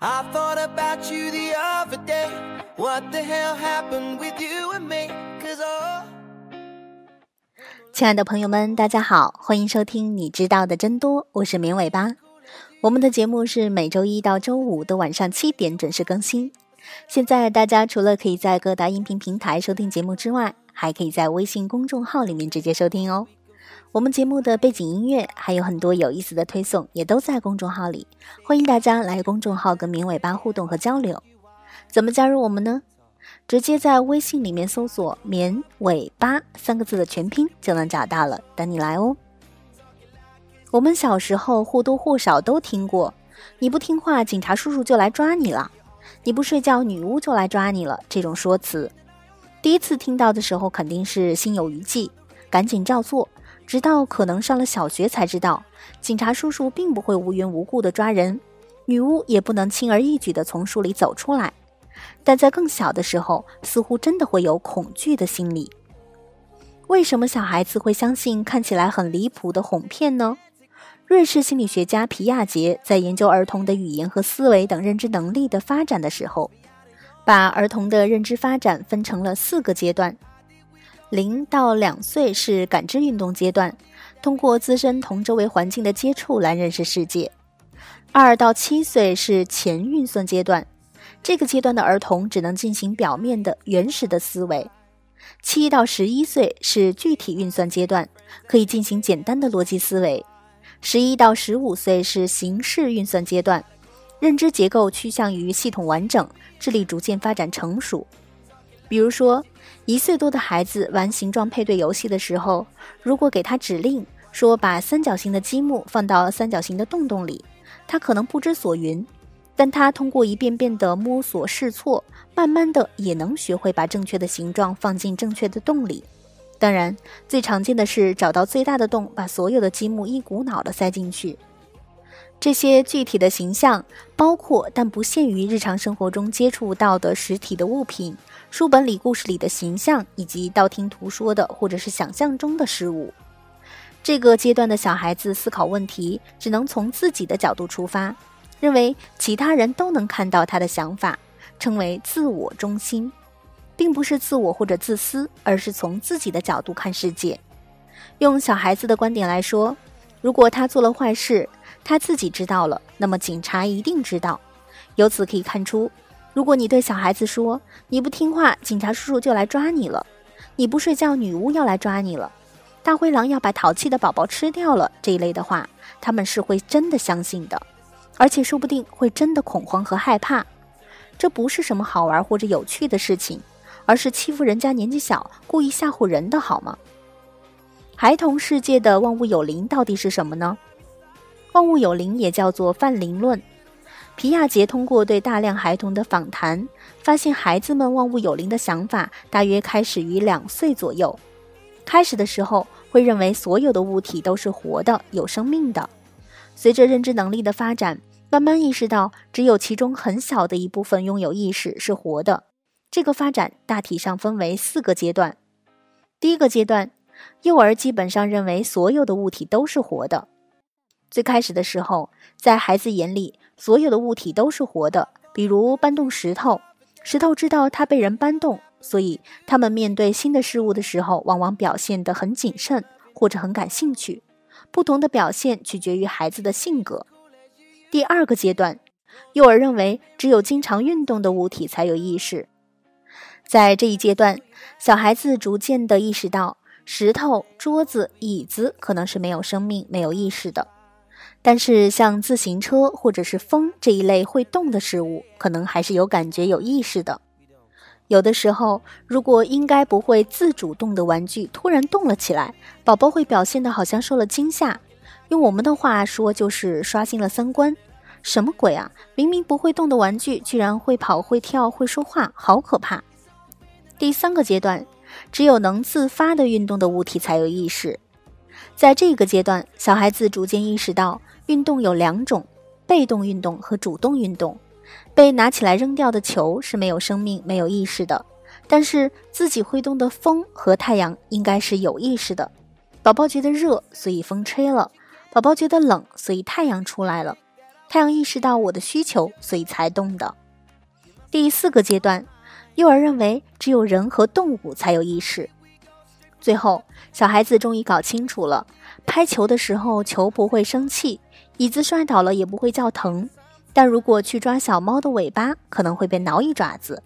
I thought about you the other day. What the hell happened with you and me? Cause oh. 亲爱的朋友们，大家好，欢迎收听你知道的真多，我是绵尾巴。我们的节目是每周一到周五的晚上七点准时更新。现在大家除了可以在各大音频平台收听节目之外，还可以在微信公众号里面直接收听哦。我们节目的背景音乐还有很多有意思的推送，也都在公众号里。欢迎大家来公众号跟绵尾巴互动和交流。怎么加入我们呢？直接在微信里面搜索“绵尾巴”三个字的全拼就能找到了，等你来哦。我们小时候或多或少都听过：“你不听话，警察叔叔就来抓你了；你不睡觉，女巫就来抓你了。”这种说辞，第一次听到的时候肯定是心有余悸，赶紧照做。直到可能上了小学才知道，警察叔叔并不会无缘无故的抓人，女巫也不能轻而易举的从树里走出来。但在更小的时候，似乎真的会有恐惧的心理。为什么小孩子会相信看起来很离谱的哄骗呢？瑞士心理学家皮亚杰在研究儿童的语言和思维等认知能力的发展的时候，把儿童的认知发展分成了四个阶段。零到两岁是感知运动阶段，通过自身同周围环境的接触来认识世界。二到七岁是前运算阶段，这个阶段的儿童只能进行表面的原始的思维。七到十一岁是具体运算阶段，可以进行简单的逻辑思维。十一到十五岁是形式运算阶段，认知结构趋向于系统完整，智力逐渐发展成熟。比如说，一岁多的孩子玩形状配对游戏的时候，如果给他指令说把三角形的积木放到三角形的洞洞里，他可能不知所云。但他通过一遍遍的摸索试错，慢慢的也能学会把正确的形状放进正确的洞里。当然，最常见的是找到最大的洞，把所有的积木一股脑的塞进去。这些具体的形象包括但不限于日常生活中接触到的实体的物品。书本里、故事里的形象，以及道听途说的或者是想象中的事物，这个阶段的小孩子思考问题只能从自己的角度出发，认为其他人都能看到他的想法，称为自我中心，并不是自我或者自私，而是从自己的角度看世界。用小孩子的观点来说，如果他做了坏事，他自己知道了，那么警察一定知道。由此可以看出。如果你对小孩子说你不听话，警察叔叔就来抓你了；你不睡觉，女巫要来抓你了；大灰狼要把淘气的宝宝吃掉了这一类的话，他们是会真的相信的，而且说不定会真的恐慌和害怕。这不是什么好玩或者有趣的事情，而是欺负人家年纪小、故意吓唬人的好吗？孩童世界的万物有灵到底是什么呢？万物有灵也叫做泛灵论。皮亚杰通过对大量孩童的访谈，发现孩子们万物有灵的想法大约开始于两岁左右。开始的时候会认为所有的物体都是活的、有生命的。随着认知能力的发展，慢慢意识到只有其中很小的一部分拥有意识是活的。这个发展大体上分为四个阶段。第一个阶段，幼儿基本上认为所有的物体都是活的。最开始的时候，在孩子眼里，所有的物体都是活的，比如搬动石头，石头知道它被人搬动，所以他们面对新的事物的时候，往往表现得很谨慎或者很感兴趣。不同的表现取决于孩子的性格。第二个阶段，幼儿认为只有经常运动的物体才有意识。在这一阶段，小孩子逐渐地意识到，石头、桌子、椅子可能是没有生命、没有意识的。但是，像自行车或者是风这一类会动的事物，可能还是有感觉、有意识的。有的时候，如果应该不会自主动的玩具突然动了起来，宝宝会表现的好像受了惊吓。用我们的话说，就是刷新了三观。什么鬼啊！明明不会动的玩具，居然会跑、会跳、会说话，好可怕！第三个阶段，只有能自发的运动的物体才有意识。在这个阶段，小孩子逐渐意识到。运动有两种，被动运动和主动运动。被拿起来扔掉的球是没有生命、没有意识的，但是自己挥动的风和太阳应该是有意识的。宝宝觉得热，所以风吹了；宝宝觉得冷，所以太阳出来了。太阳意识到我的需求，所以才动的。第四个阶段，幼儿认为只有人和动物才有意识。最后，小孩子终于搞清楚了：拍球的时候，球不会生气；椅子摔倒了也不会叫疼。但如果去抓小猫的尾巴，可能会被挠一爪子；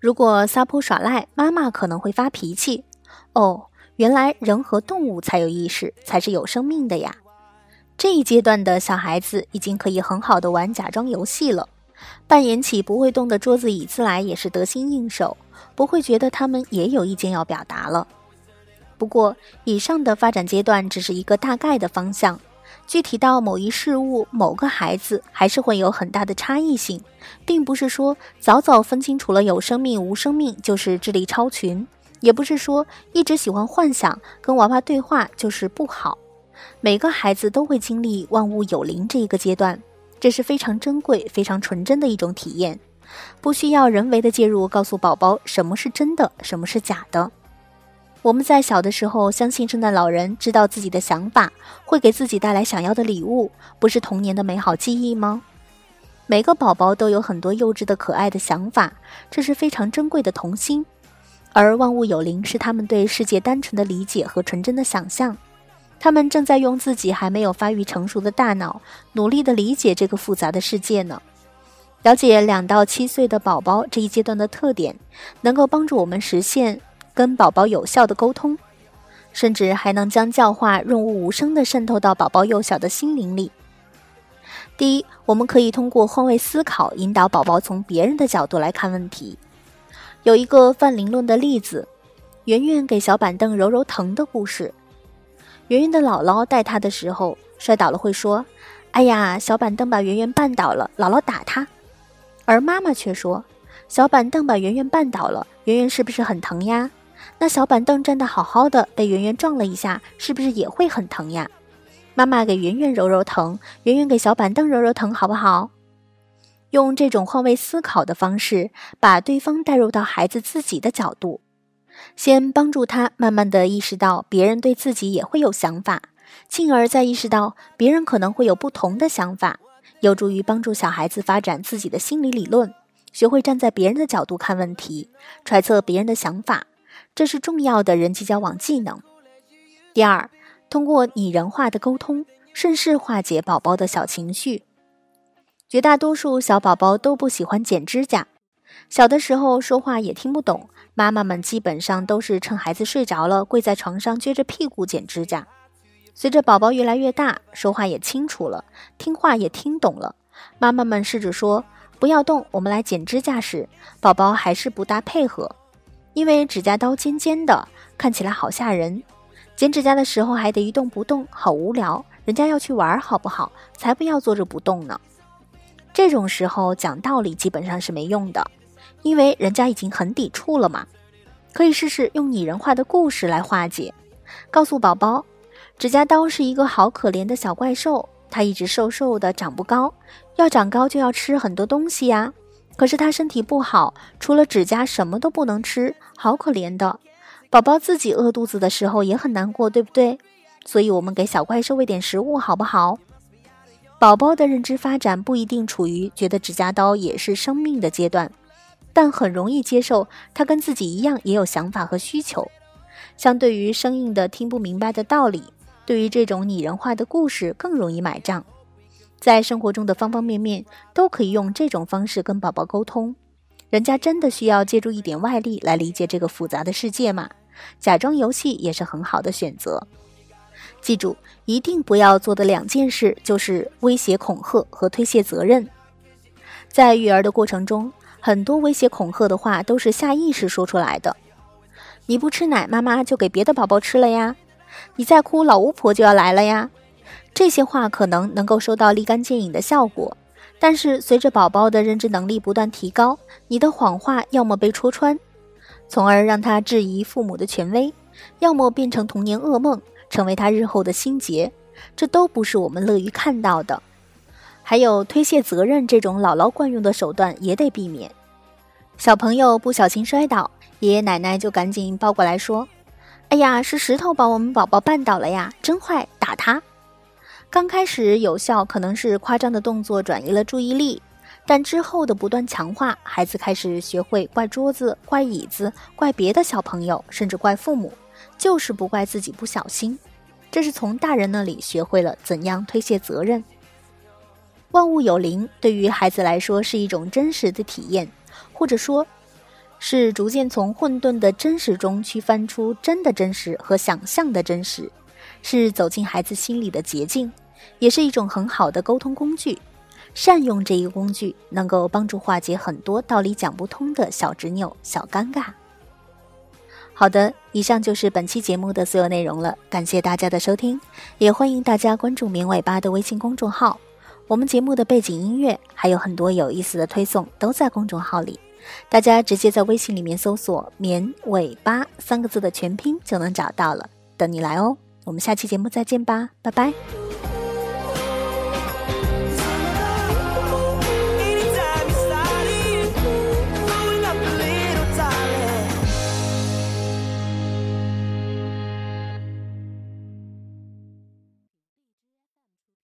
如果撒泼耍赖，妈妈可能会发脾气。哦，原来人和动物才有意识，才是有生命的呀！这一阶段的小孩子已经可以很好的玩假装游戏了，扮演起不会动的桌子椅子来也是得心应手，不会觉得他们也有意见要表达了。不过，以上的发展阶段只是一个大概的方向。具体到某一事物、某个孩子，还是会有很大的差异性，并不是说早早分清楚了有生命无生命就是智力超群，也不是说一直喜欢幻想跟娃娃对话就是不好。每个孩子都会经历万物有灵这一个阶段，这是非常珍贵、非常纯真的一种体验，不需要人为的介入告诉宝宝什么是真的，什么是假的。我们在小的时候相信圣诞老人知道自己的想法，会给自己带来想要的礼物，不是童年的美好记忆吗？每个宝宝都有很多幼稚的可爱的想法，这是非常珍贵的童心。而万物有灵是他们对世界单纯的理解和纯真的想象，他们正在用自己还没有发育成熟的大脑，努力的理解这个复杂的世界呢。了解两到七岁的宝宝这一阶段的特点，能够帮助我们实现。跟宝宝有效的沟通，甚至还能将教化润物无声地渗透到宝宝幼小的心灵里。第一，我们可以通过换位思考，引导宝宝从别人的角度来看问题。有一个泛灵论的例子：圆圆给小板凳揉揉疼的故事。圆圆的姥姥带她的时候摔倒了，会说：“哎呀，小板凳把圆圆绊倒了，姥姥打他。”而妈妈却说：“小板凳把圆圆绊倒了，圆圆是不是很疼呀？”那小板凳站得好好的，被圆圆撞了一下，是不是也会很疼呀？妈妈给圆圆揉揉疼，圆圆给小板凳揉揉疼，好不好？用这种换位思考的方式，把对方带入到孩子自己的角度，先帮助他慢慢的意识到别人对自己也会有想法，进而再意识到别人可能会有不同的想法，有助于帮助小孩子发展自己的心理理论，学会站在别人的角度看问题，揣测别人的想法。这是重要的人际交往技能。第二，通过拟人化的沟通，顺势化解宝宝的小情绪。绝大多数小宝宝都不喜欢剪指甲，小的时候说话也听不懂，妈妈们基本上都是趁孩子睡着了，跪在床上撅着屁股剪指甲。随着宝宝越来越大，说话也清楚了，听话也听懂了，妈妈们试着说不要动，我们来剪指甲时，宝宝还是不大配合。因为指甲刀尖尖的，看起来好吓人。剪指甲的时候还得一动不动，好无聊。人家要去玩，好不好？才不要坐着不动呢。这种时候讲道理基本上是没用的，因为人家已经很抵触了嘛。可以试试用拟人化的故事来化解，告诉宝宝，指甲刀是一个好可怜的小怪兽，它一直瘦瘦的，长不高，要长高就要吃很多东西呀。可是他身体不好，除了指甲什么都不能吃，好可怜的。宝宝自己饿肚子的时候也很难过，对不对？所以我们给小怪兽喂点食物，好不好？宝宝的认知发展不一定处于觉得指甲刀也是生命的阶段，但很容易接受他跟自己一样也有想法和需求。相对于生硬的听不明白的道理，对于这种拟人化的故事更容易买账。在生活中的方方面面都可以用这种方式跟宝宝沟通。人家真的需要借助一点外力来理解这个复杂的世界吗？假装游戏也是很好的选择。记住，一定不要做的两件事就是威胁、恐吓和推卸责任。在育儿的过程中，很多威胁、恐吓的话都是下意识说出来的。你不吃奶，妈妈就给别的宝宝吃了呀。你再哭，老巫婆就要来了呀。这些话可能能够收到立竿见影的效果，但是随着宝宝的认知能力不断提高，你的谎话要么被戳穿，从而让他质疑父母的权威，要么变成童年噩梦，成为他日后的心结，这都不是我们乐于看到的。还有推卸责任这种姥姥惯用的手段也得避免。小朋友不小心摔倒，爷爷奶奶就赶紧抱过来说：“哎呀，是石头把我们宝宝绊倒了呀，真坏，打他。”刚开始有效，可能是夸张的动作转移了注意力，但之后的不断强化，孩子开始学会怪桌子、怪椅子、怪别的小朋友，甚至怪父母，就是不怪自己不小心。这是从大人那里学会了怎样推卸责任。万物有灵，对于孩子来说是一种真实的体验，或者说，是逐渐从混沌的真实中区分出真的真实和想象的真实。是走进孩子心里的捷径，也是一种很好的沟通工具。善用这一工具，能够帮助化解很多道理讲不通的小执拗、小尴尬。好的，以上就是本期节目的所有内容了，感谢大家的收听，也欢迎大家关注“棉尾巴”的微信公众号。我们节目的背景音乐还有很多有意思的推送都在公众号里，大家直接在微信里面搜索“绵尾巴”三个字的全拼就能找到了，等你来哦。我们下期节目再见吧，拜拜。